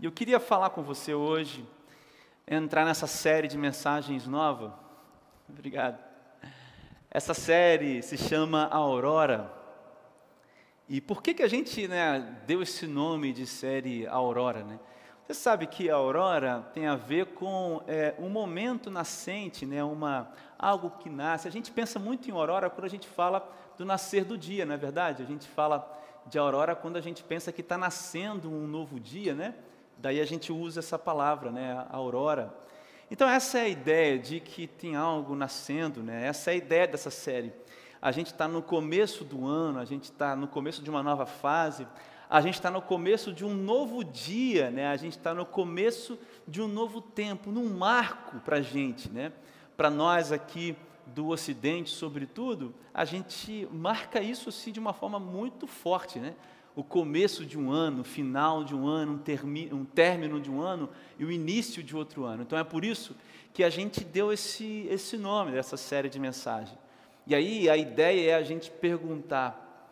E eu queria falar com você hoje, entrar nessa série de mensagens nova. Obrigado. Essa série se chama Aurora. E por que, que a gente né, deu esse nome de série Aurora? Né? Você sabe que a aurora tem a ver com é, um momento nascente, né, uma, algo que nasce. A gente pensa muito em aurora quando a gente fala do nascer do dia, não é verdade? A gente fala de aurora quando a gente pensa que está nascendo um novo dia, né? Daí a gente usa essa palavra, né, aurora. Então essa é a ideia de que tem algo nascendo, né? Essa é a ideia dessa série. A gente está no começo do ano, a gente está no começo de uma nova fase, a gente está no começo de um novo dia, né? A gente está no começo de um novo tempo, num marco para a gente, né? Para nós aqui do Ocidente, sobretudo, a gente marca isso assim de uma forma muito forte, né? O começo de um ano, o final de um ano, um, termi, um término de um ano e o início de outro ano. Então é por isso que a gente deu esse, esse nome dessa série de mensagens. E aí a ideia é a gente perguntar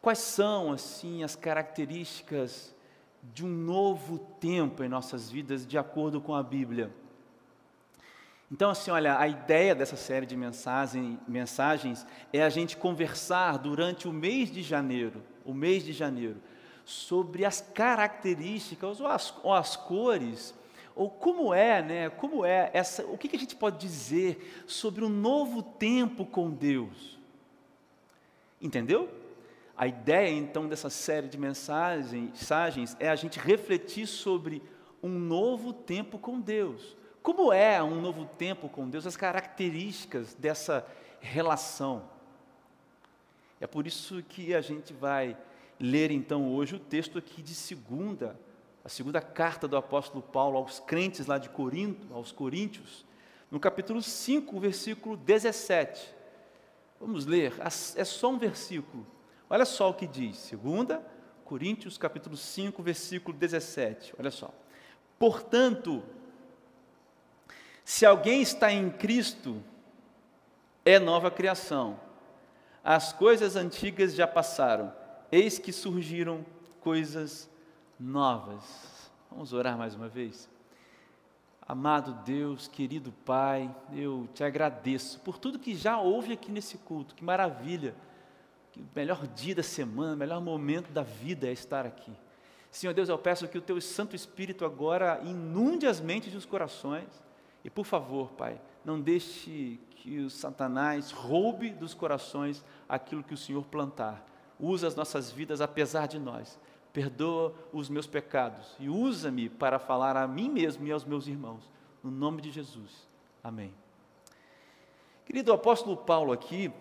quais são assim as características de um novo tempo em nossas vidas de acordo com a Bíblia. Então, assim, olha, a ideia dessa série de mensagem, mensagens é a gente conversar durante o mês de janeiro o mês de janeiro, sobre as características ou as, ou as cores, ou como é, né? Como é essa? O que, que a gente pode dizer sobre um novo tempo com Deus? Entendeu? A ideia então dessa série de mensagens, mensagens é a gente refletir sobre um novo tempo com Deus. Como é um novo tempo com Deus? As características dessa relação. É por isso que a gente vai ler então hoje o texto aqui de segunda, a segunda carta do apóstolo Paulo aos crentes lá de Corinto, aos coríntios, no capítulo 5, versículo 17. Vamos ler, é só um versículo. Olha só o que diz, segunda Coríntios, capítulo 5, versículo 17. Olha só. Portanto, se alguém está em Cristo, é nova criação as coisas antigas já passaram, eis que surgiram coisas novas. Vamos orar mais uma vez? Amado Deus, querido Pai, eu te agradeço por tudo que já houve aqui nesse culto, que maravilha, que melhor dia da semana, melhor momento da vida é estar aqui. Senhor Deus, eu peço que o Teu Santo Espírito agora inunde as mentes e os corações, e por favor, Pai, não deixe que o Satanás roube dos corações aquilo que o Senhor plantar. Usa as nossas vidas apesar de nós. Perdoa os meus pecados e usa-me para falar a mim mesmo e aos meus irmãos. No nome de Jesus. Amém. Querido, o apóstolo Paulo aqui,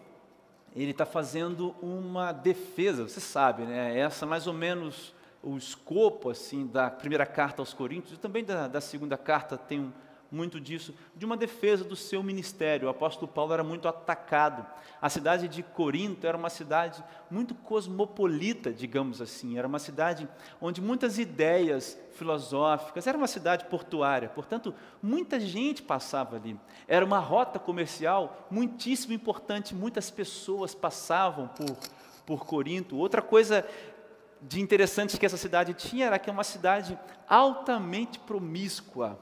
ele está fazendo uma defesa, você sabe, né? Essa mais ou menos o escopo assim da primeira carta aos Coríntios e também da, da segunda carta tem um muito disso, de uma defesa do seu ministério. O apóstolo Paulo era muito atacado. A cidade de Corinto era uma cidade muito cosmopolita, digamos assim. Era uma cidade onde muitas ideias filosóficas, era uma cidade portuária, portanto, muita gente passava ali. Era uma rota comercial muitíssimo importante, muitas pessoas passavam por, por Corinto. Outra coisa de interessante que essa cidade tinha era que é uma cidade altamente promíscua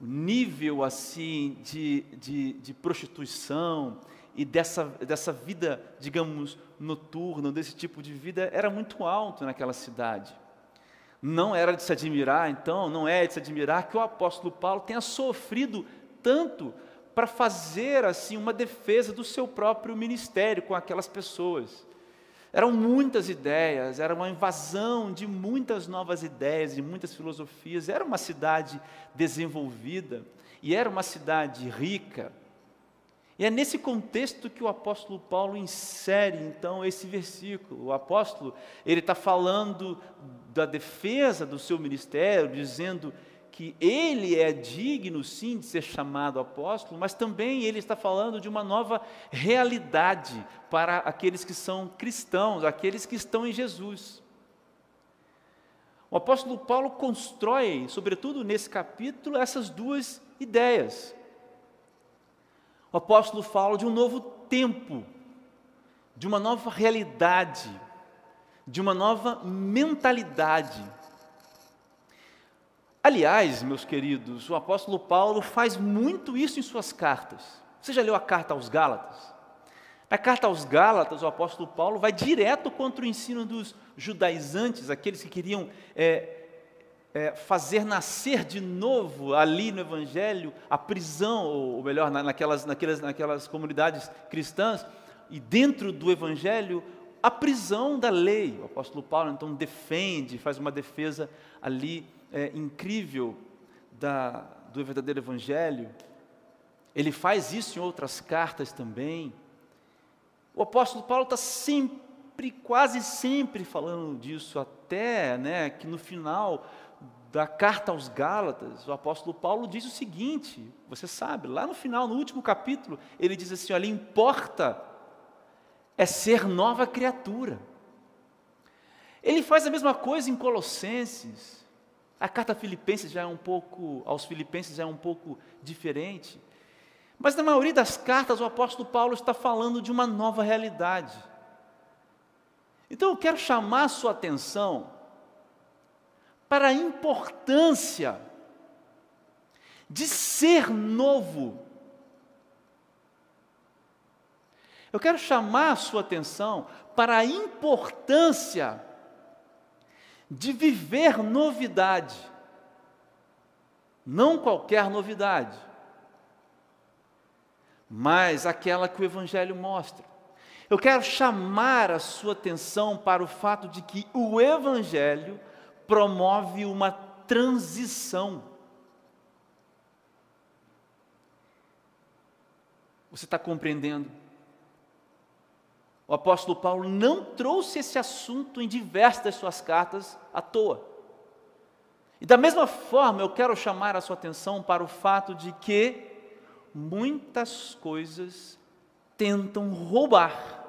o nível assim de, de, de prostituição e dessa, dessa vida, digamos, noturna, desse tipo de vida, era muito alto naquela cidade. Não era de se admirar, então, não é de se admirar que o apóstolo Paulo tenha sofrido tanto para fazer assim uma defesa do seu próprio ministério com aquelas pessoas. Eram muitas ideias, era uma invasão de muitas novas ideias e muitas filosofias. Era uma cidade desenvolvida e era uma cidade rica. E é nesse contexto que o apóstolo Paulo insere então esse versículo. O apóstolo ele está falando da defesa do seu ministério, dizendo que ele é digno sim de ser chamado apóstolo, mas também ele está falando de uma nova realidade para aqueles que são cristãos, aqueles que estão em Jesus. O apóstolo Paulo constrói, sobretudo nesse capítulo, essas duas ideias. O apóstolo fala de um novo tempo, de uma nova realidade, de uma nova mentalidade Aliás, meus queridos, o apóstolo Paulo faz muito isso em suas cartas. Você já leu a carta aos Gálatas? Na carta aos Gálatas, o apóstolo Paulo vai direto contra o ensino dos judaizantes, aqueles que queriam é, é, fazer nascer de novo ali no Evangelho a prisão, ou melhor, naquelas, naquelas, naquelas comunidades cristãs, e dentro do Evangelho, a prisão da lei. O apóstolo Paulo então defende, faz uma defesa ali é, incrível da, do verdadeiro Evangelho. Ele faz isso em outras cartas também. O apóstolo Paulo está sempre, quase sempre falando disso, até né, que no final da carta aos Gálatas, o apóstolo Paulo diz o seguinte: você sabe, lá no final, no último capítulo, ele diz assim: olha, importa é ser nova criatura. Ele faz a mesma coisa em Colossenses. A carta Filipenses já é um pouco, aos Filipenses é um pouco diferente. Mas na maioria das cartas o apóstolo Paulo está falando de uma nova realidade. Então eu quero chamar a sua atenção para a importância de ser novo Eu quero chamar a sua atenção para a importância de viver novidade. Não qualquer novidade, mas aquela que o Evangelho mostra. Eu quero chamar a sua atenção para o fato de que o Evangelho promove uma transição. Você está compreendendo? O apóstolo Paulo não trouxe esse assunto em diversas das suas cartas à toa. E da mesma forma, eu quero chamar a sua atenção para o fato de que muitas coisas tentam roubar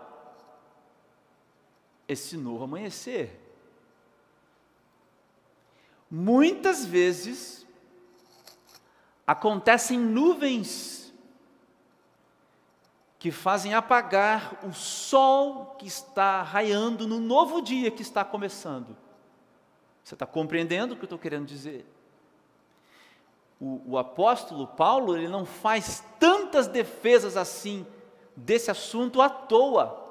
esse novo amanhecer. Muitas vezes acontecem nuvens que fazem apagar o sol que está raiando no novo dia que está começando. Você está compreendendo o que eu estou querendo dizer? O, o, apóstolo Paulo ele não faz tantas defesas assim desse assunto à toa.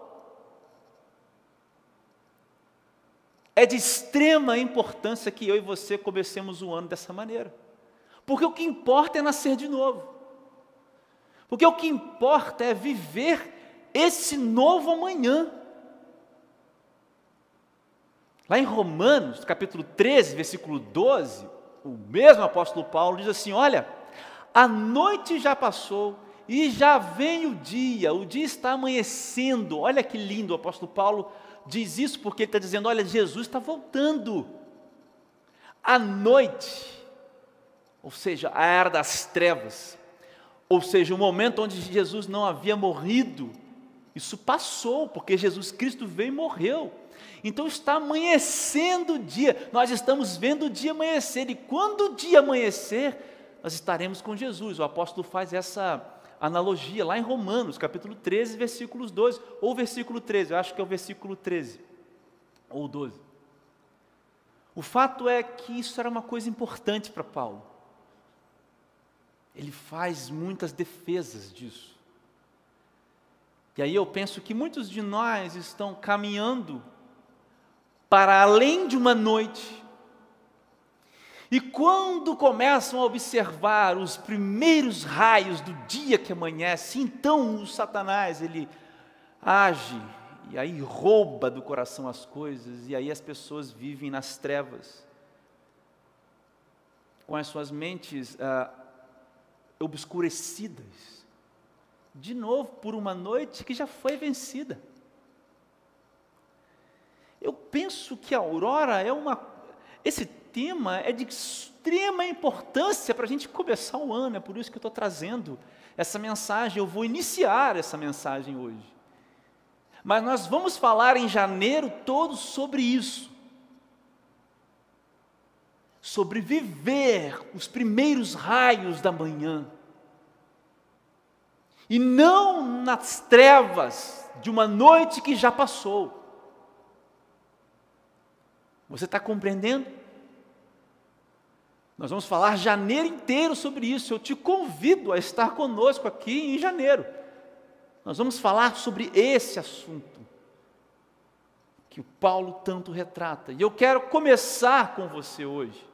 É de extrema importância que eu e você comecemos o ano dessa maneira, porque o que importa é nascer de novo. Porque o que importa é viver esse novo amanhã. Lá em Romanos, capítulo 13, versículo 12, o mesmo apóstolo Paulo diz assim: Olha, a noite já passou e já vem o dia, o dia está amanhecendo. Olha que lindo, o apóstolo Paulo diz isso porque ele está dizendo: Olha, Jesus está voltando. A noite, ou seja, a era das trevas, ou seja, o momento onde Jesus não havia morrido, isso passou, porque Jesus Cristo veio e morreu. Então está amanhecendo o dia, nós estamos vendo o dia amanhecer, e quando o dia amanhecer, nós estaremos com Jesus. O apóstolo faz essa analogia lá em Romanos, capítulo 13, versículos 12, ou versículo 13, eu acho que é o versículo 13, ou 12. O fato é que isso era uma coisa importante para Paulo ele faz muitas defesas disso. E aí eu penso que muitos de nós estão caminhando para além de uma noite. E quando começam a observar os primeiros raios do dia que amanhece, então o Satanás ele age e aí rouba do coração as coisas e aí as pessoas vivem nas trevas com as suas mentes ah, obscurecidas, de novo por uma noite que já foi vencida. Eu penso que a aurora é uma. Esse tema é de extrema importância para a gente começar o ano, é por isso que eu estou trazendo essa mensagem. Eu vou iniciar essa mensagem hoje. Mas nós vamos falar em janeiro todo sobre isso sobre viver os primeiros raios da manhã. E não nas trevas de uma noite que já passou. Você está compreendendo? Nós vamos falar janeiro inteiro sobre isso. Eu te convido a estar conosco aqui em janeiro. Nós vamos falar sobre esse assunto que o Paulo tanto retrata. E eu quero começar com você hoje,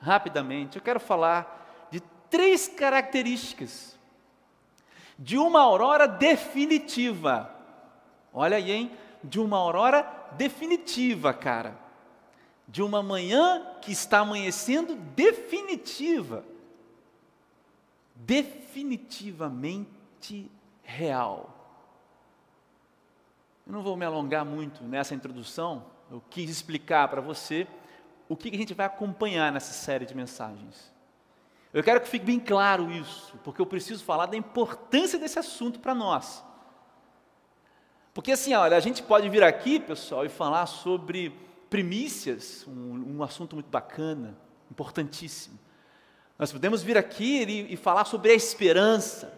rapidamente. Eu quero falar de três características de uma aurora definitiva. Olha aí, hein? De uma aurora definitiva, cara de uma manhã que está amanhecendo definitiva, definitivamente real. Eu não vou me alongar muito nessa introdução, eu quis explicar para você o que a gente vai acompanhar nessa série de mensagens. Eu quero que fique bem claro isso, porque eu preciso falar da importância desse assunto para nós. Porque assim, olha, a gente pode vir aqui, pessoal, e falar sobre primícias, um, um assunto muito bacana, importantíssimo. Nós podemos vir aqui e, e falar sobre a esperança.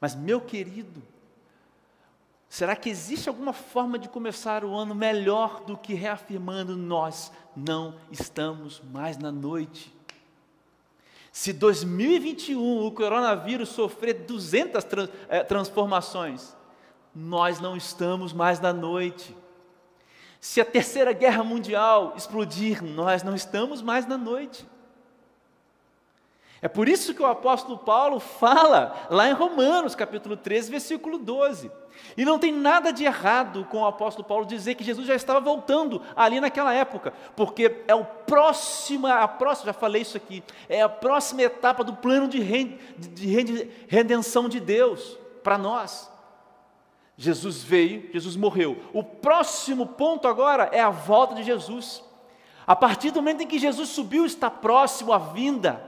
Mas, meu querido, será que existe alguma forma de começar o ano melhor do que reafirmando nós não estamos mais na noite? Se 2021 o coronavírus sofrer 200 trans, é, transformações, nós não estamos mais na noite. Se a terceira guerra mundial explodir, nós não estamos mais na noite. É por isso que o apóstolo Paulo fala lá em Romanos, capítulo 13, versículo 12. E não tem nada de errado com o apóstolo Paulo dizer que Jesus já estava voltando ali naquela época, porque é o próximo, a próxima, já falei isso aqui, é a próxima etapa do plano de, de redenção de Deus para nós. Jesus veio, Jesus morreu. O próximo ponto agora é a volta de Jesus. A partir do momento em que Jesus subiu, está próximo a vinda.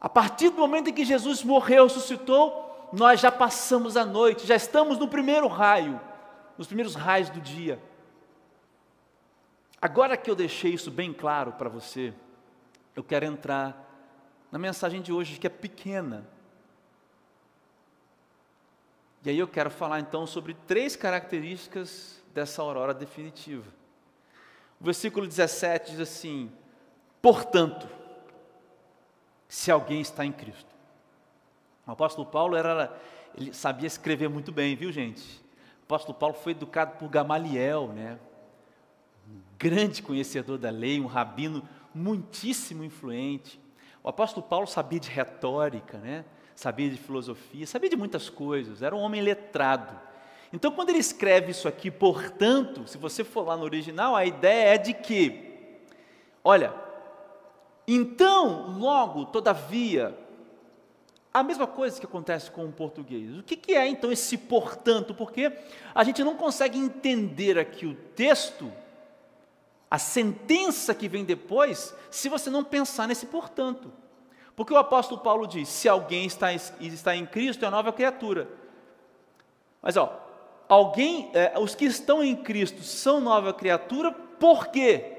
A partir do momento em que Jesus morreu, ressuscitou, nós já passamos a noite, já estamos no primeiro raio, nos primeiros raios do dia. Agora que eu deixei isso bem claro para você, eu quero entrar na mensagem de hoje, que é pequena, e aí eu quero falar então sobre três características dessa aurora definitiva. O versículo 17 diz assim: Portanto, se alguém está em Cristo. O apóstolo Paulo era, ele sabia escrever muito bem, viu gente? O apóstolo Paulo foi educado por Gamaliel, né? Um grande conhecedor da lei, um rabino muitíssimo influente. O apóstolo Paulo sabia de retórica, né? sabia de filosofia, sabia de muitas coisas, era um homem letrado. Então, quando ele escreve isso aqui, portanto, se você for lá no original, a ideia é de que, olha, então, logo, todavia, a mesma coisa que acontece com o português. O que, que é então esse portanto? Porque a gente não consegue entender aqui o texto, a sentença que vem depois, se você não pensar nesse portanto. Porque o apóstolo Paulo diz: se alguém está, está em Cristo, é nova criatura. Mas, ó, alguém, é, os que estão em Cristo são nova criatura, por quê?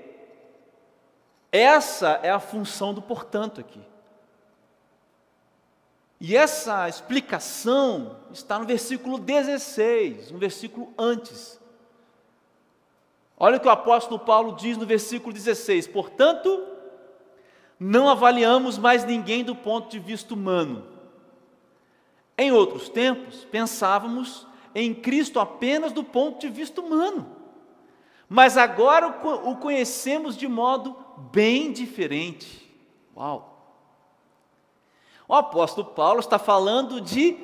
Essa é a função do portanto aqui. E essa explicação está no versículo 16, um versículo antes. Olha o que o apóstolo Paulo diz no versículo 16: Portanto, não avaliamos mais ninguém do ponto de vista humano. Em outros tempos, pensávamos em Cristo apenas do ponto de vista humano. Mas agora o conhecemos de modo bem diferente. Uau! O apóstolo Paulo está falando de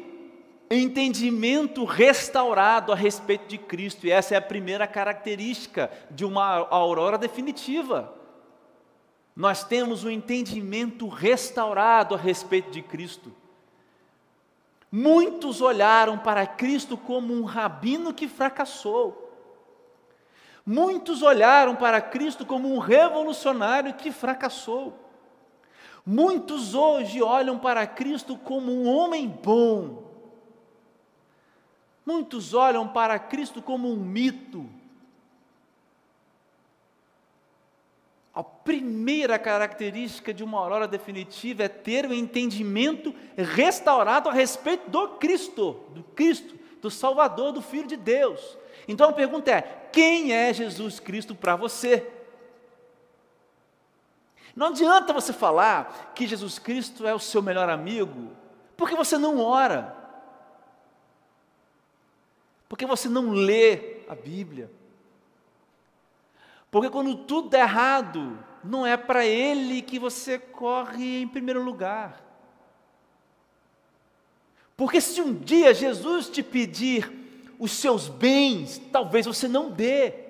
entendimento restaurado a respeito de Cristo, e essa é a primeira característica de uma aurora definitiva nós temos um entendimento restaurado a respeito de Cristo. Muitos olharam para Cristo como um rabino que fracassou. Muitos olharam para Cristo como um revolucionário que fracassou. Muitos hoje olham para Cristo como um homem bom. Muitos olham para Cristo como um mito A primeira característica de uma aurora definitiva é ter o entendimento restaurado a respeito do Cristo, do Cristo, do Salvador, do Filho de Deus. Então a pergunta é: quem é Jesus Cristo para você? Não adianta você falar que Jesus Cristo é o seu melhor amigo, porque você não ora, porque você não lê a Bíblia. Porque quando tudo der errado, não é para Ele que você corre em primeiro lugar. Porque se um dia Jesus te pedir os seus bens, talvez você não dê.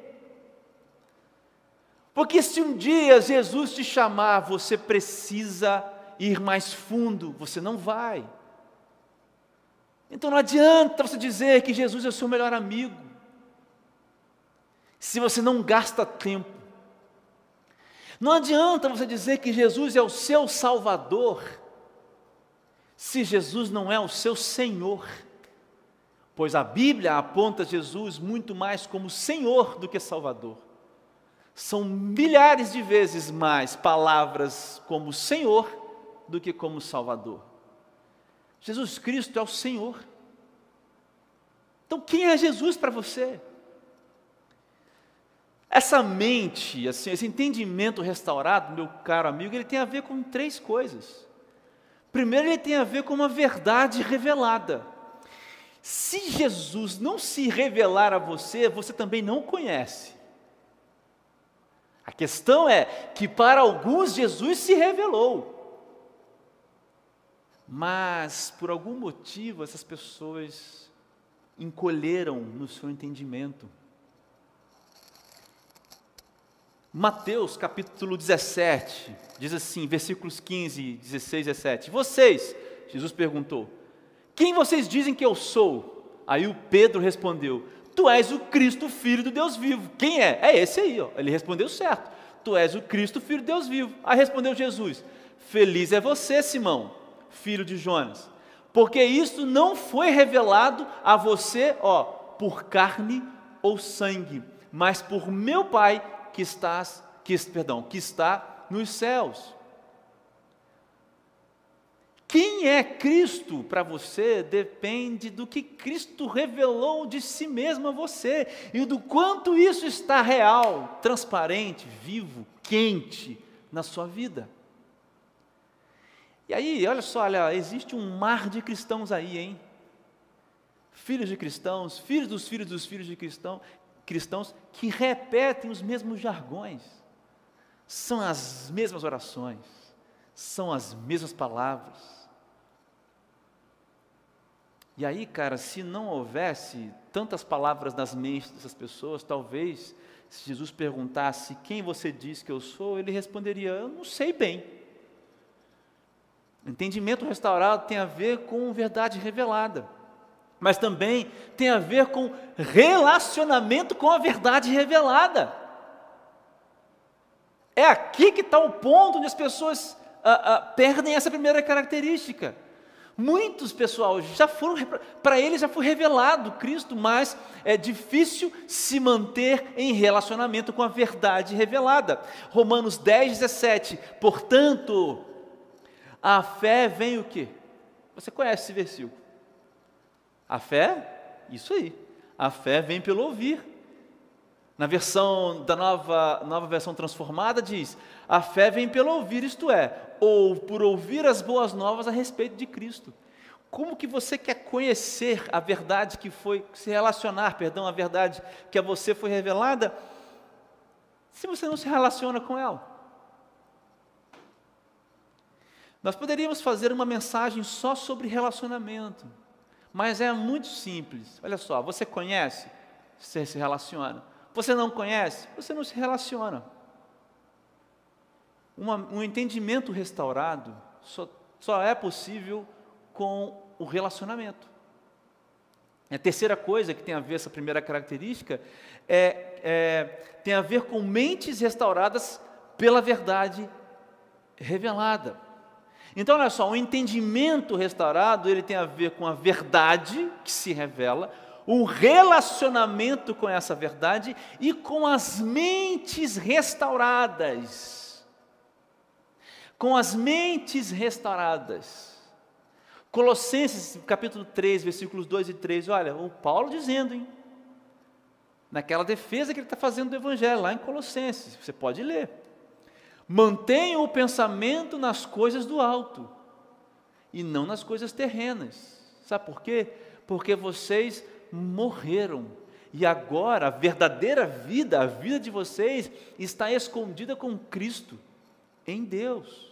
Porque se um dia Jesus te chamar, você precisa ir mais fundo, você não vai. Então não adianta você dizer que Jesus é o seu melhor amigo, se você não gasta tempo. Não adianta você dizer que Jesus é o seu Salvador, se Jesus não é o seu Senhor. Pois a Bíblia aponta Jesus muito mais como Senhor do que Salvador. São milhares de vezes mais palavras como Senhor do que como Salvador. Jesus Cristo é o Senhor. Então, quem é Jesus para você? Essa mente, assim, esse entendimento restaurado, meu caro amigo, ele tem a ver com três coisas. Primeiro, ele tem a ver com uma verdade revelada. Se Jesus não se revelar a você, você também não conhece. Questão é que para alguns Jesus se revelou. Mas por algum motivo essas pessoas encolheram no seu entendimento. Mateus capítulo 17, diz assim, versículos 15, 16 e 17: Vocês, Jesus perguntou, quem vocês dizem que eu sou? Aí o Pedro respondeu: Tu és o Cristo, filho do Deus vivo. Quem é? É esse aí, ó. ele respondeu certo. Tu és o Cristo, filho de Deus vivo. Aí respondeu Jesus: Feliz é você, Simão filho de Jonas, porque isso não foi revelado a você, ó, por carne ou sangue, mas por meu Pai que estás, que, perdão, que está nos céus. Quem é Cristo para você depende do que Cristo revelou de si mesmo a você e do quanto isso está real, transparente, vivo, quente na sua vida. E aí, olha só, olha, existe um mar de cristãos aí, hein? Filhos de cristãos, filhos dos filhos dos filhos de cristão, cristãos que repetem os mesmos jargões, são as mesmas orações, são as mesmas palavras. E aí, cara, se não houvesse tantas palavras nas mentes dessas pessoas, talvez, se Jesus perguntasse quem você diz que eu sou, ele responderia: Eu não sei bem. Entendimento restaurado tem a ver com verdade revelada, mas também tem a ver com relacionamento com a verdade revelada. É aqui que está o ponto onde as pessoas ah, ah, perdem essa primeira característica. Muitos, pessoal, já foram, para eles já foi revelado Cristo, mas é difícil se manter em relacionamento com a verdade revelada. Romanos 10, 17. Portanto, a fé vem o quê? Você conhece esse versículo. A fé, isso aí. A fé vem pelo ouvir. Na versão da nova, nova versão transformada diz: a fé vem pelo ouvir, isto é, ou por ouvir as boas novas a respeito de Cristo. Como que você quer conhecer a verdade que foi, se relacionar, perdão, a verdade que a você foi revelada, se você não se relaciona com ela? Nós poderíamos fazer uma mensagem só sobre relacionamento, mas é muito simples. Olha só, você conhece, você se relaciona. Você não conhece, você não se relaciona. Uma, um entendimento restaurado só, só é possível com o relacionamento. A terceira coisa que tem a ver, essa primeira característica, é, é, tem a ver com mentes restauradas pela verdade revelada. Então, olha só, o entendimento restaurado, ele tem a ver com a verdade que se revela, o relacionamento com essa verdade e com as mentes restauradas. Com as mentes restauradas. Colossenses, capítulo 3, versículos 2 e 3, olha, o Paulo dizendo, hein? Naquela defesa que ele está fazendo do Evangelho, lá em Colossenses, você pode ler. Mantenham o pensamento nas coisas do alto e não nas coisas terrenas. Sabe por quê? Porque vocês morreram e agora a verdadeira vida, a vida de vocês, está escondida com Cristo em Deus.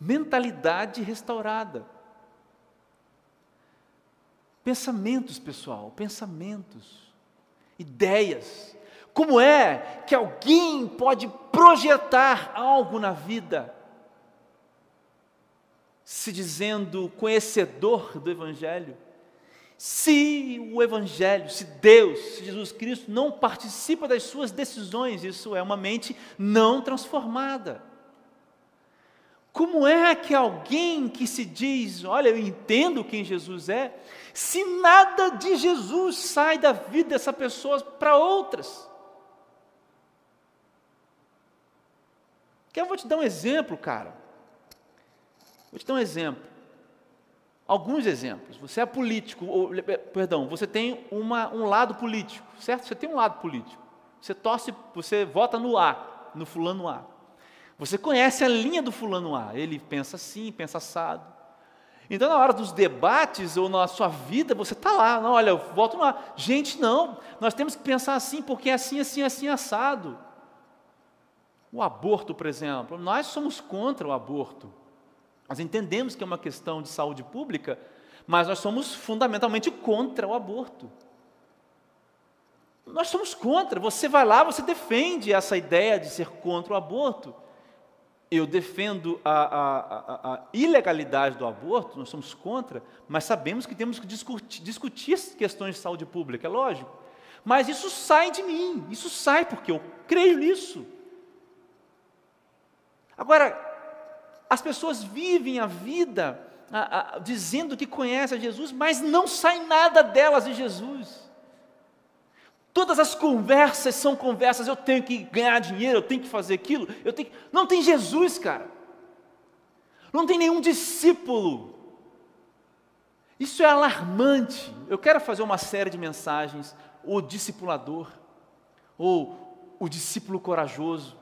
Mentalidade restaurada. Pensamentos, pessoal, pensamentos, ideias. Como é que alguém pode projetar algo na vida, se dizendo conhecedor do Evangelho? Se o Evangelho, se Deus, se Jesus Cristo não participa das suas decisões, isso é uma mente não transformada. Como é que alguém que se diz, olha, eu entendo quem Jesus é, se nada de Jesus sai da vida dessa pessoa para outras? Que eu vou te dar um exemplo, cara. Vou te dar um exemplo. Alguns exemplos. Você é político, ou, perdão, você tem uma, um lado político, certo? Você tem um lado político. Você torce, você vota no A, no fulano A. Você conhece a linha do fulano A. Ele pensa assim, pensa assado. Então, na hora dos debates ou na sua vida, você está lá, não, olha, eu no A. Gente, não, nós temos que pensar assim, porque é assim, assim, assim, assado. O aborto, por exemplo, nós somos contra o aborto. Nós entendemos que é uma questão de saúde pública, mas nós somos fundamentalmente contra o aborto. Nós somos contra. Você vai lá, você defende essa ideia de ser contra o aborto. Eu defendo a, a, a, a ilegalidade do aborto, nós somos contra, mas sabemos que temos que discutir, discutir questões de saúde pública, é lógico. Mas isso sai de mim, isso sai porque eu creio nisso. Agora, as pessoas vivem a vida a, a, dizendo que conhecem a Jesus, mas não sai nada delas de Jesus. Todas as conversas são conversas, eu tenho que ganhar dinheiro, eu tenho que fazer aquilo, eu tenho que... Não tem Jesus, cara. Não tem nenhum discípulo. Isso é alarmante. Eu quero fazer uma série de mensagens, o discipulador, ou o discípulo corajoso,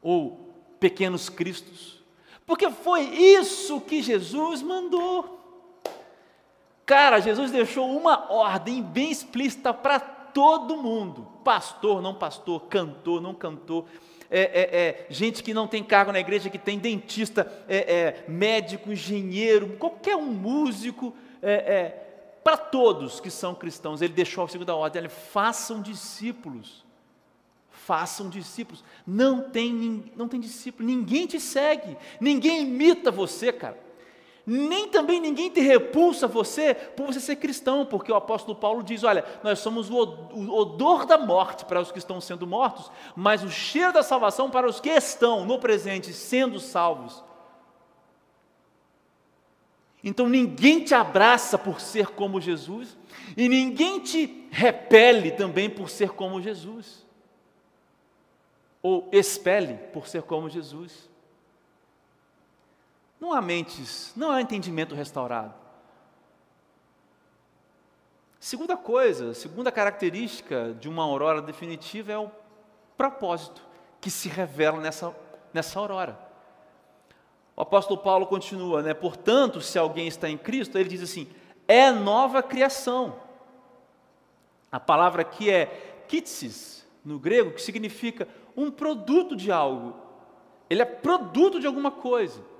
ou pequenos cristos, porque foi isso que Jesus mandou. Cara, Jesus deixou uma ordem bem explícita para todo mundo: pastor, não pastor, cantor, não cantor, é, é, é, gente que não tem cargo na igreja, que tem dentista, é, é, médico, engenheiro, qualquer um músico, é, para todos que são cristãos, ele deixou a segunda ordem: ele, façam discípulos façam discípulos. Não tem, não tem discípulo, ninguém te segue, ninguém imita você, cara. Nem também ninguém te repulsa você por você ser cristão, porque o apóstolo Paulo diz: olha, nós somos o odor da morte para os que estão sendo mortos, mas o cheiro da salvação para os que estão no presente sendo salvos. Então ninguém te abraça por ser como Jesus, e ninguém te repele também por ser como Jesus ou expele por ser como Jesus. Não há mentes, não há entendimento restaurado. Segunda coisa, segunda característica de uma aurora definitiva é o propósito que se revela nessa, nessa aurora. O apóstolo Paulo continua, né? Portanto, se alguém está em Cristo, ele diz assim: é nova criação. A palavra aqui é kitsis, no grego, que significa um produto de algo. Ele é produto de alguma coisa.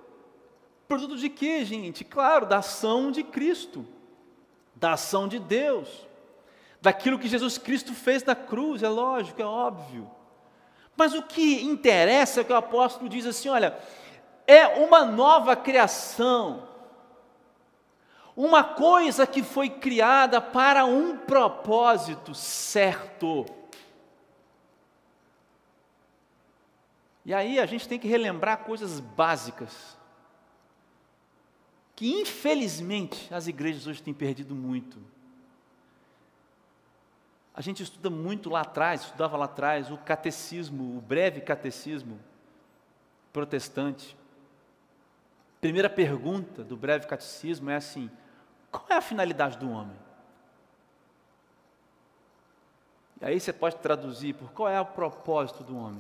Produto de quê, gente? Claro, da ação de Cristo, da ação de Deus, daquilo que Jesus Cristo fez na cruz, é lógico, é óbvio. Mas o que interessa é que o apóstolo diz assim: olha, é uma nova criação, uma coisa que foi criada para um propósito certo. E aí a gente tem que relembrar coisas básicas, que infelizmente as igrejas hoje têm perdido muito. A gente estuda muito lá atrás, estudava lá atrás, o catecismo, o breve catecismo protestante. Primeira pergunta do breve catecismo é assim: qual é a finalidade do homem? E aí você pode traduzir por qual é o propósito do homem?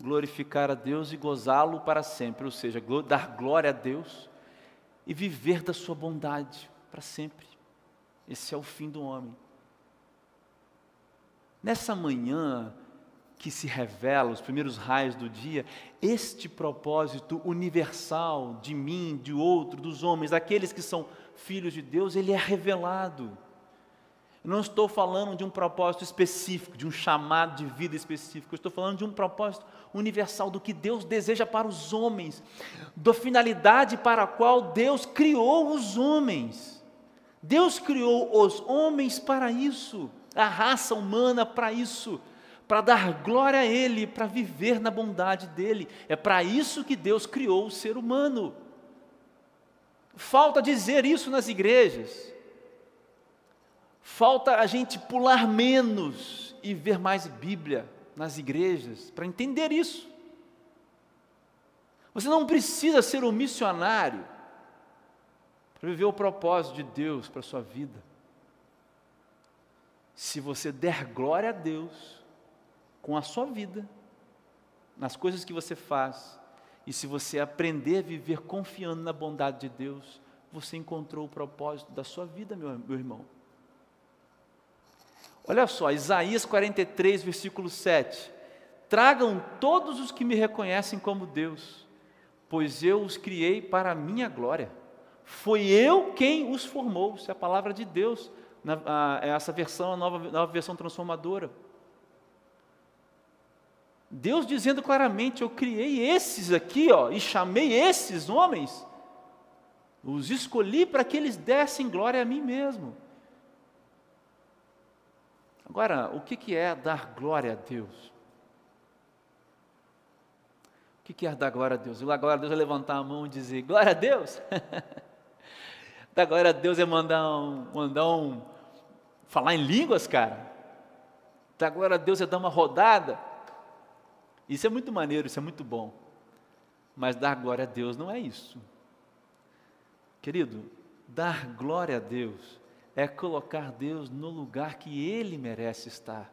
Glorificar a Deus e gozá-lo para sempre, ou seja, dar glória a Deus e viver da sua bondade para sempre. Esse é o fim do homem. Nessa manhã que se revela, os primeiros raios do dia, este propósito universal de mim, de outro, dos homens, daqueles que são filhos de Deus, ele é revelado. Eu não estou falando de um propósito específico, de um chamado de vida específico, eu estou falando de um propósito universal do que Deus deseja para os homens, da finalidade para a qual Deus criou os homens. Deus criou os homens para isso, a raça humana para isso, para dar glória a Ele, para viver na bondade dEle. É para isso que Deus criou o ser humano. Falta dizer isso nas igrejas. Falta a gente pular menos e ver mais Bíblia nas igrejas para entender isso. Você não precisa ser um missionário para viver o propósito de Deus para a sua vida. Se você der glória a Deus com a sua vida, nas coisas que você faz, e se você aprender a viver confiando na bondade de Deus, você encontrou o propósito da sua vida, meu, meu irmão. Olha só, Isaías 43, versículo 7. Tragam todos os que me reconhecem como Deus, pois eu os criei para a minha glória. Foi eu quem os formou. Isso é a palavra de Deus. Na, a, é essa versão, a nova, nova versão transformadora. Deus dizendo claramente: Eu criei esses aqui, ó, e chamei esses homens, os escolhi para que eles dessem glória a mim mesmo. Agora, o que é dar glória a Deus? O que é dar glória a Deus? Dar glória a Deus é levantar a mão e dizer glória a Deus. dar glória a Deus é mandar um, mandar um, falar em línguas, cara. Dar glória a Deus é dar uma rodada. Isso é muito maneiro, isso é muito bom. Mas dar glória a Deus não é isso. Querido, dar glória a Deus é colocar Deus no lugar que Ele merece estar.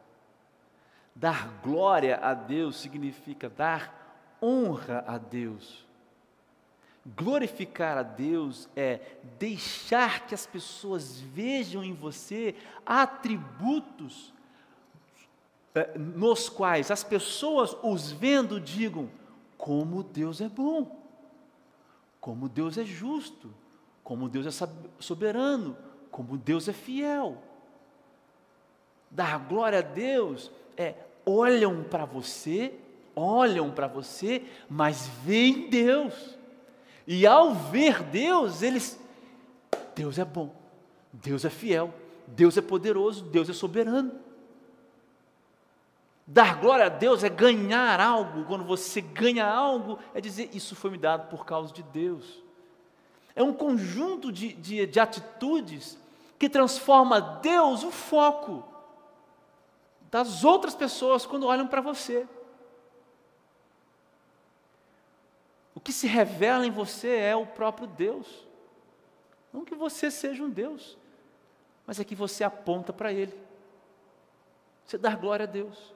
Dar glória a Deus significa dar honra a Deus. Glorificar a Deus é deixar que as pessoas vejam em você atributos eh, nos quais as pessoas os vendo digam: como Deus é bom, como Deus é justo, como Deus é soberano, como Deus é fiel. Dar glória a Deus é olham para você, olham para você, mas veem Deus. E ao ver Deus, eles Deus é bom, Deus é fiel, Deus é poderoso, Deus é soberano. Dar glória a Deus é ganhar algo. Quando você ganha algo, é dizer: Isso foi me dado por causa de Deus. É um conjunto de, de, de atitudes que transforma Deus o foco das outras pessoas quando olham para você. O que se revela em você é o próprio Deus. Não que você seja um Deus, mas é que você aponta para Ele. Você dá glória a Deus.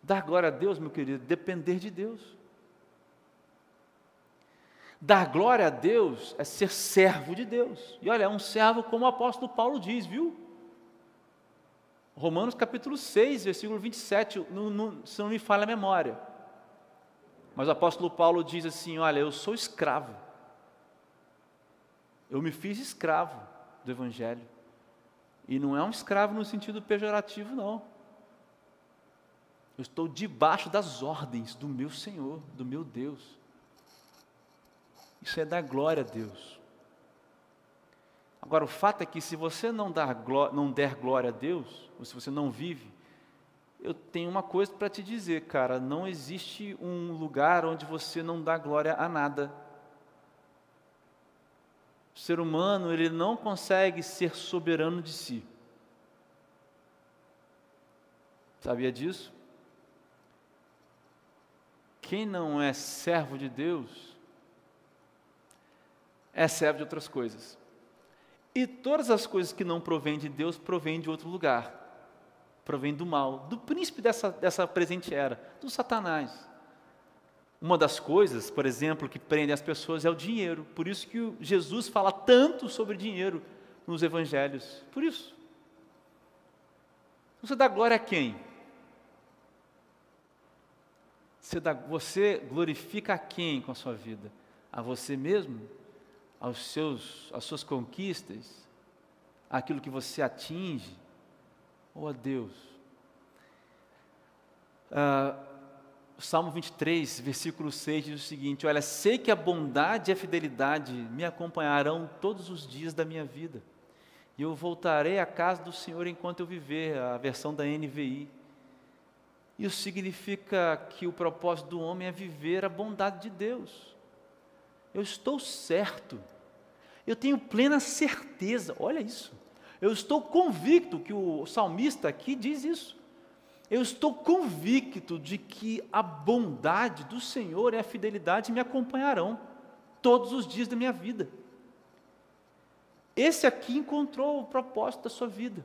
Dar glória a Deus, meu querido, depender de Deus. Dar glória a Deus é ser servo de Deus. E olha, é um servo como o apóstolo Paulo diz, viu? Romanos capítulo 6, versículo 27, não, não, se não me falha a memória. Mas o apóstolo Paulo diz assim: Olha, eu sou escravo. Eu me fiz escravo do Evangelho. E não é um escravo no sentido pejorativo, não. Eu estou debaixo das ordens do meu Senhor, do meu Deus. Isso é dar glória a Deus. Agora, o fato é que se você não, glória, não der glória a Deus, ou se você não vive, eu tenho uma coisa para te dizer, cara: não existe um lugar onde você não dá glória a nada. O ser humano, ele não consegue ser soberano de si. Sabia disso? Quem não é servo de Deus, é servo de outras coisas. E todas as coisas que não provêm de Deus provêm de outro lugar. provém do mal, do príncipe dessa, dessa presente era, do Satanás. Uma das coisas, por exemplo, que prende as pessoas é o dinheiro. Por isso que Jesus fala tanto sobre dinheiro nos evangelhos. Por isso. Você dá glória a quem? Você, dá, você glorifica a quem com a sua vida? A você mesmo? Aos seus, às suas conquistas? Aquilo que você atinge? Ou a Deus? Ah, Salmo 23, versículo 6 diz o seguinte: Olha, sei que a bondade e a fidelidade me acompanharão todos os dias da minha vida, e eu voltarei à casa do Senhor enquanto eu viver, a versão da NVI. Isso significa que o propósito do homem é viver a bondade de Deus. Eu estou certo, eu tenho plena certeza, olha isso, eu estou convicto que o salmista aqui diz isso. Eu estou convicto de que a bondade do Senhor e a fidelidade me acompanharão todos os dias da minha vida. Esse aqui encontrou o propósito da sua vida.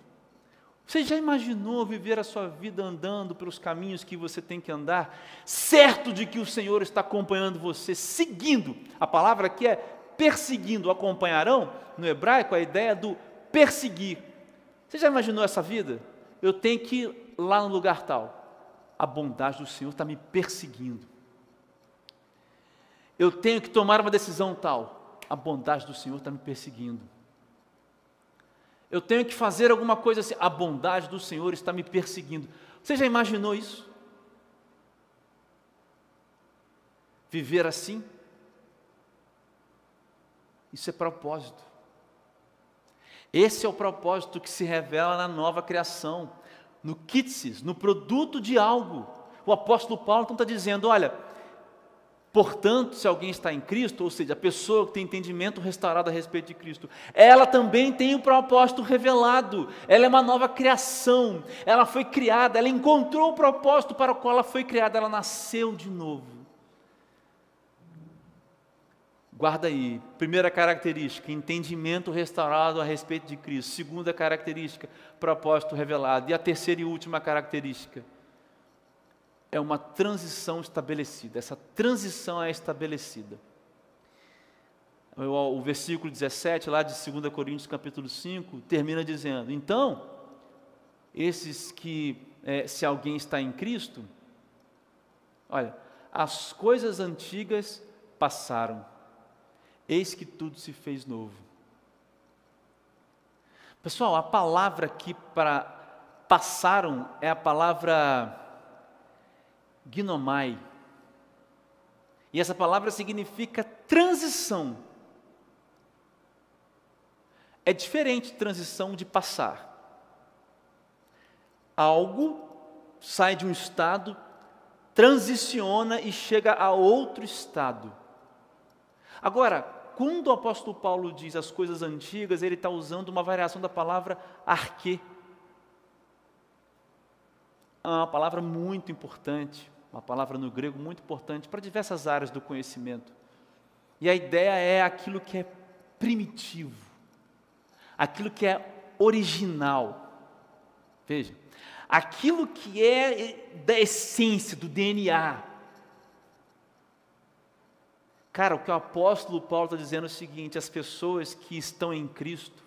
Você já imaginou viver a sua vida andando pelos caminhos que você tem que andar, certo de que o Senhor está acompanhando você, seguindo? A palavra aqui é perseguindo, acompanharão, no hebraico, a ideia do perseguir. Você já imaginou essa vida? Eu tenho que lá no lugar tal. A bondade do Senhor está me perseguindo. Eu tenho que tomar uma decisão tal. A bondade do Senhor está me perseguindo. Eu tenho que fazer alguma coisa assim. A bondade do Senhor está me perseguindo. Você já imaginou isso? Viver assim? Isso é propósito. Esse é o propósito que se revela na nova criação no kitsis, no produto de algo. O apóstolo Paulo então está dizendo: olha, portanto, se alguém está em Cristo, ou seja, a pessoa que tem entendimento restaurado a respeito de Cristo, ela também tem o propósito revelado, ela é uma nova criação, ela foi criada, ela encontrou o propósito para o qual ela foi criada, ela nasceu de novo. Guarda aí. Primeira característica, entendimento restaurado a respeito de Cristo. Segunda característica, propósito revelado. E a terceira e última característica é uma transição estabelecida. Essa transição é estabelecida. O, versículo 17, lá de 2 Coríntios capítulo 5, termina dizendo: Então, esses que, é, se alguém está em Cristo, olha, as coisas antigas passaram eis que tudo se fez novo. Pessoal, a palavra aqui para passaram é a palavra gnomai. E essa palavra significa transição. É diferente transição de passar. Algo sai de um estado, transiciona e chega a outro estado. Agora, quando o apóstolo Paulo diz as coisas antigas, ele está usando uma variação da palavra arque. É uma palavra muito importante, uma palavra no grego muito importante para diversas áreas do conhecimento. E a ideia é aquilo que é primitivo, aquilo que é original. Veja, aquilo que é da essência, do DNA, Cara, o que o apóstolo Paulo está dizendo é o seguinte: as pessoas que estão em Cristo,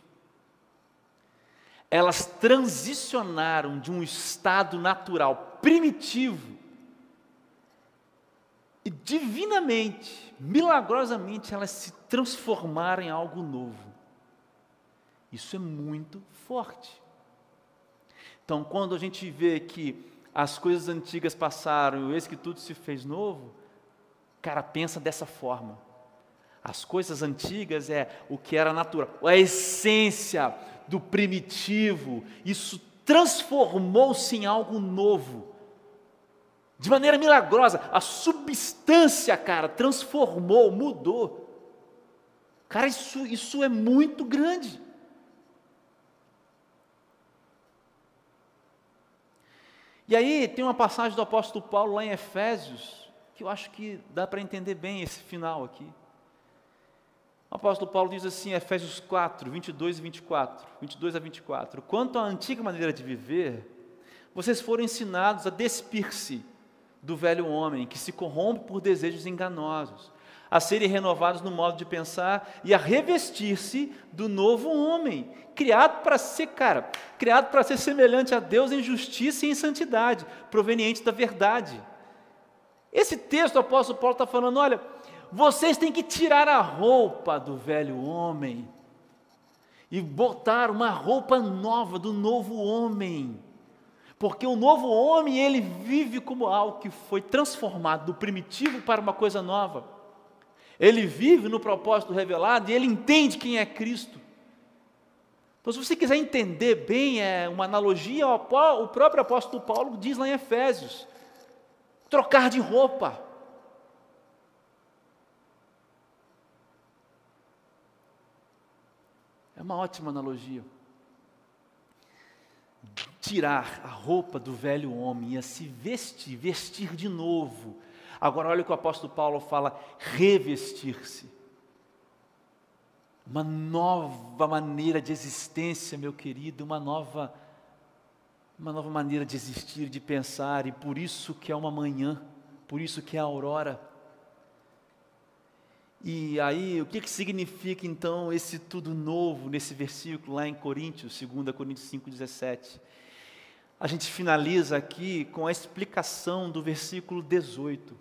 elas transicionaram de um estado natural primitivo e divinamente, milagrosamente, elas se transformaram em algo novo. Isso é muito forte. Então, quando a gente vê que as coisas antigas passaram e eis que tudo se fez novo, Cara, pensa dessa forma. As coisas antigas é o que era natural, a essência do primitivo, isso transformou-se em algo novo. De maneira milagrosa, a substância, cara, transformou, mudou. Cara, isso, isso é muito grande. E aí tem uma passagem do apóstolo Paulo lá em Efésios, que eu acho que dá para entender bem esse final aqui. O apóstolo Paulo diz assim, Efésios 4, 22 e 24, 22 a 24: Quanto à antiga maneira de viver, vocês foram ensinados a despir-se do velho homem, que se corrompe por desejos enganosos, a serem renovados no modo de pensar e a revestir-se do novo homem, criado para ser, cara, criado para ser semelhante a Deus em justiça e em santidade, proveniente da verdade. Esse texto, o apóstolo Paulo está falando: olha, vocês têm que tirar a roupa do velho homem e botar uma roupa nova do novo homem. Porque o novo homem, ele vive como algo que foi transformado do primitivo para uma coisa nova. Ele vive no propósito revelado e ele entende quem é Cristo. Então, se você quiser entender bem, é uma analogia, o próprio apóstolo Paulo diz lá em Efésios: trocar de roupa. É uma ótima analogia. Tirar a roupa do velho homem e a se vestir, vestir de novo. Agora, olha o que o apóstolo Paulo fala: revestir-se. Uma nova maneira de existência, meu querido, uma nova, uma nova maneira de existir, de pensar, e por isso que é uma manhã, por isso que é a aurora. E aí, o que, que significa então esse tudo novo nesse versículo lá em Coríntios, 2 Coríntios 5,17? A gente finaliza aqui com a explicação do versículo 18.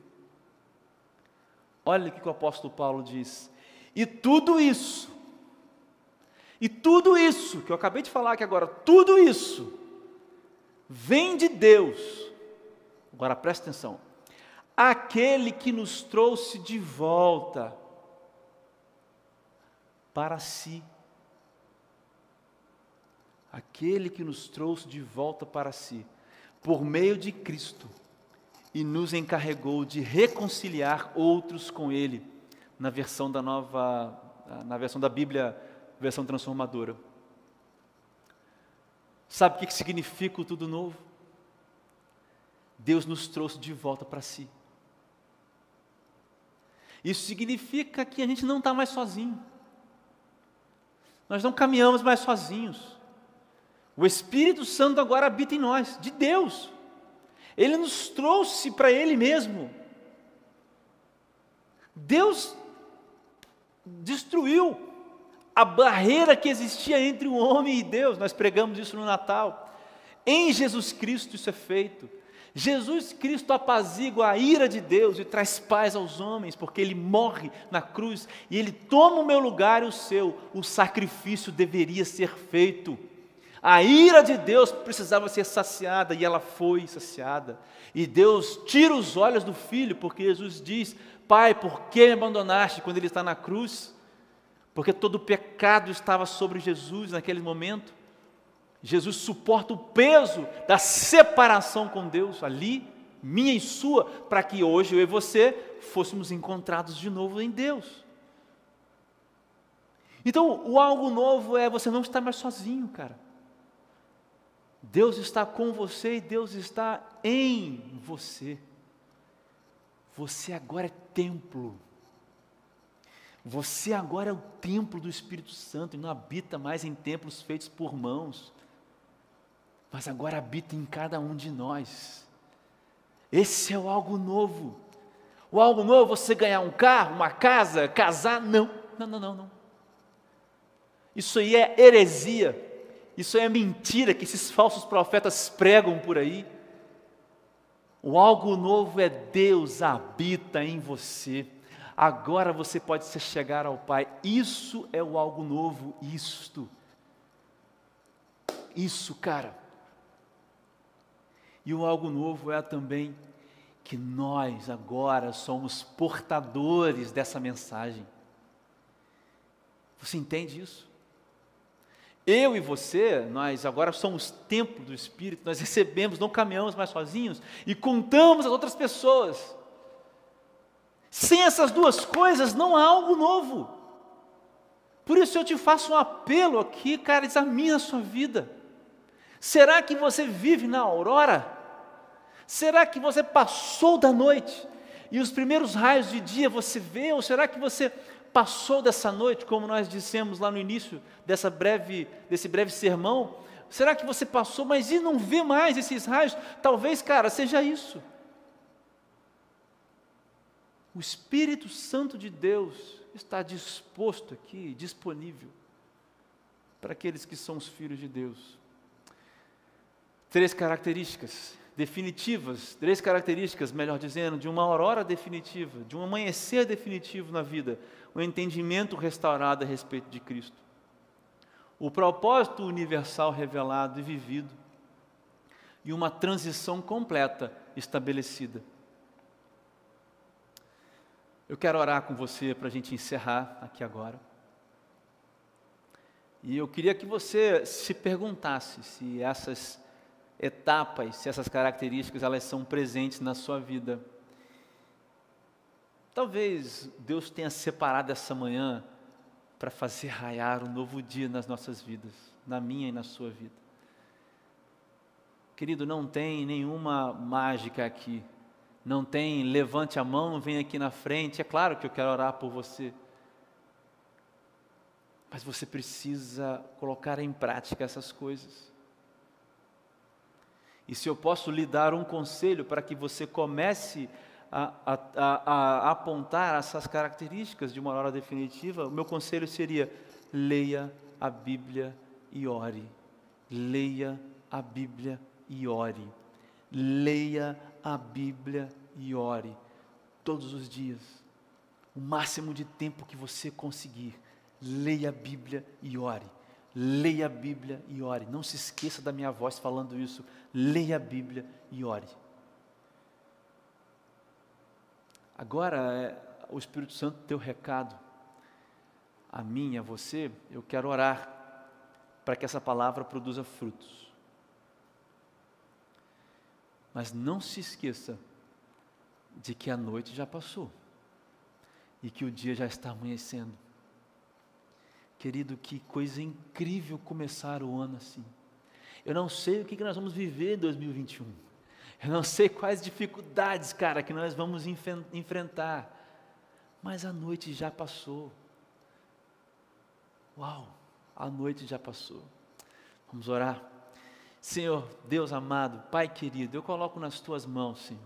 Olha o que o apóstolo Paulo diz. E tudo isso, e tudo isso que eu acabei de falar aqui agora, tudo isso vem de Deus. Agora presta atenção. Aquele que nos trouxe de volta para si. Aquele que nos trouxe de volta para si, por meio de Cristo, e nos encarregou de reconciliar outros com Ele, na versão da nova, na versão da Bíblia, versão transformadora. Sabe o que significa o tudo novo? Deus nos trouxe de volta para si. Isso significa que a gente não está mais sozinho. Nós não caminhamos mais sozinhos. O Espírito Santo agora habita em nós, de Deus. Ele nos trouxe para Ele mesmo. Deus destruiu a barreira que existia entre o homem e Deus. Nós pregamos isso no Natal. Em Jesus Cristo isso é feito. Jesus Cristo apazigua a ira de Deus e traz paz aos homens, porque Ele morre na cruz e Ele toma o meu lugar e o seu. O sacrifício deveria ser feito. A ira de Deus precisava ser saciada e ela foi saciada. E Deus tira os olhos do filho, porque Jesus diz: Pai, por que me abandonaste quando ele está na cruz? Porque todo o pecado estava sobre Jesus naquele momento. Jesus suporta o peso da separação com Deus ali, minha e sua, para que hoje eu e você fôssemos encontrados de novo em Deus. Então, o algo novo é você não estar mais sozinho, cara. Deus está com você e Deus está em você. Você agora é templo. Você agora é o templo do Espírito Santo e não habita mais em templos feitos por mãos mas agora habita em cada um de nós. Esse é o algo novo. O algo novo, é você ganhar um carro, uma casa, casar, não. Não, não, não, não. Isso aí é heresia. Isso é mentira que esses falsos profetas pregam por aí. O algo novo é Deus habita em você. Agora você pode se chegar ao Pai. Isso é o algo novo, isto. Isso, cara. E o algo novo é também que nós agora somos portadores dessa mensagem. Você entende isso? Eu e você, nós agora somos templo do Espírito, nós recebemos, não caminhamos mais sozinhos e contamos as outras pessoas. Sem essas duas coisas não há algo novo. Por isso eu te faço um apelo aqui, cara, examine a sua vida. Será que você vive na aurora? Será que você passou da noite e os primeiros raios de dia você vê? Ou será que você passou dessa noite, como nós dissemos lá no início dessa breve, desse breve sermão? Será que você passou, mas e não vê mais esses raios? Talvez, cara, seja isso. O Espírito Santo de Deus está disposto aqui, disponível, para aqueles que são os filhos de Deus. Três características definitivas, três características, melhor dizendo, de uma aurora definitiva, de um amanhecer definitivo na vida, o um entendimento restaurado a respeito de Cristo. O propósito universal revelado e vivido, e uma transição completa estabelecida. Eu quero orar com você para a gente encerrar aqui agora. E eu queria que você se perguntasse se essas etapas, se essas características elas são presentes na sua vida. Talvez Deus tenha separado essa manhã para fazer raiar um novo dia nas nossas vidas, na minha e na sua vida. Querido, não tem nenhuma mágica aqui. Não tem levante a mão, vem aqui na frente. É claro que eu quero orar por você. Mas você precisa colocar em prática essas coisas. E se eu posso lhe dar um conselho para que você comece a, a, a, a, apontar essas características de uma hora definitiva, o meu conselho seria: leia a Bíblia e ore. Leia a Bíblia e ore. Leia a Bíblia e ore todos os dias. O máximo de tempo que você conseguir, leia a Bíblia e ore. Leia a Bíblia e ore. Não se esqueça da minha voz falando isso. Leia a Bíblia e ore. Agora, é, o Espírito Santo deu recado a mim, a você. Eu quero orar para que essa palavra produza frutos. Mas não se esqueça de que a noite já passou e que o dia já está amanhecendo. Querido, que coisa incrível começar o ano assim. Eu não sei o que nós vamos viver em 2021. Eu não sei quais dificuldades, cara, que nós vamos enfrentar. Mas a noite já passou. Uau, a noite já passou. Vamos orar. Senhor, Deus amado, Pai querido, eu coloco nas tuas mãos, Senhor,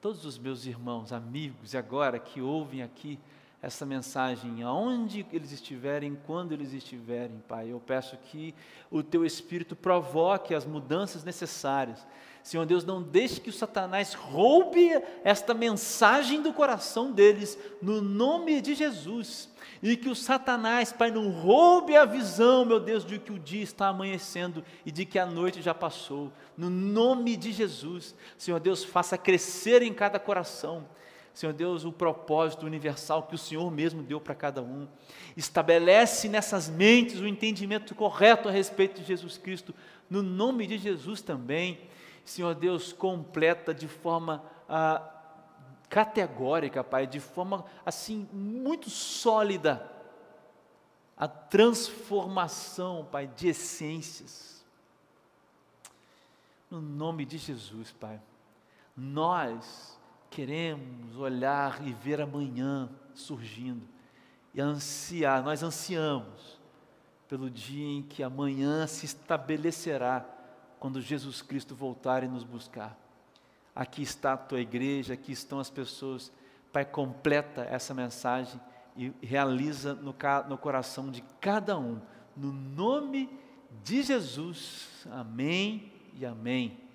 todos os meus irmãos, amigos, e agora que ouvem aqui essa mensagem, aonde eles estiverem, quando eles estiverem, Pai. Eu peço que o Teu Espírito provoque as mudanças necessárias. Senhor Deus, não deixe que o Satanás roube esta mensagem do coração deles, no nome de Jesus. E que o Satanás, Pai, não roube a visão, meu Deus, de que o dia está amanhecendo e de que a noite já passou. No nome de Jesus, Senhor Deus, faça crescer em cada coração Senhor Deus, o propósito universal que o Senhor mesmo deu para cada um. Estabelece nessas mentes o entendimento correto a respeito de Jesus Cristo, no nome de Jesus também. Senhor Deus, completa de forma ah, categórica, Pai, de forma assim muito sólida a transformação, Pai, de essências. No nome de Jesus, Pai. Nós queremos olhar e ver amanhã surgindo e ansiar, nós ansiamos pelo dia em que amanhã se estabelecerá quando Jesus Cristo voltar e nos buscar. Aqui está a tua igreja, aqui estão as pessoas. Pai, completa essa mensagem e realiza no, no coração de cada um, no nome de Jesus. Amém e amém.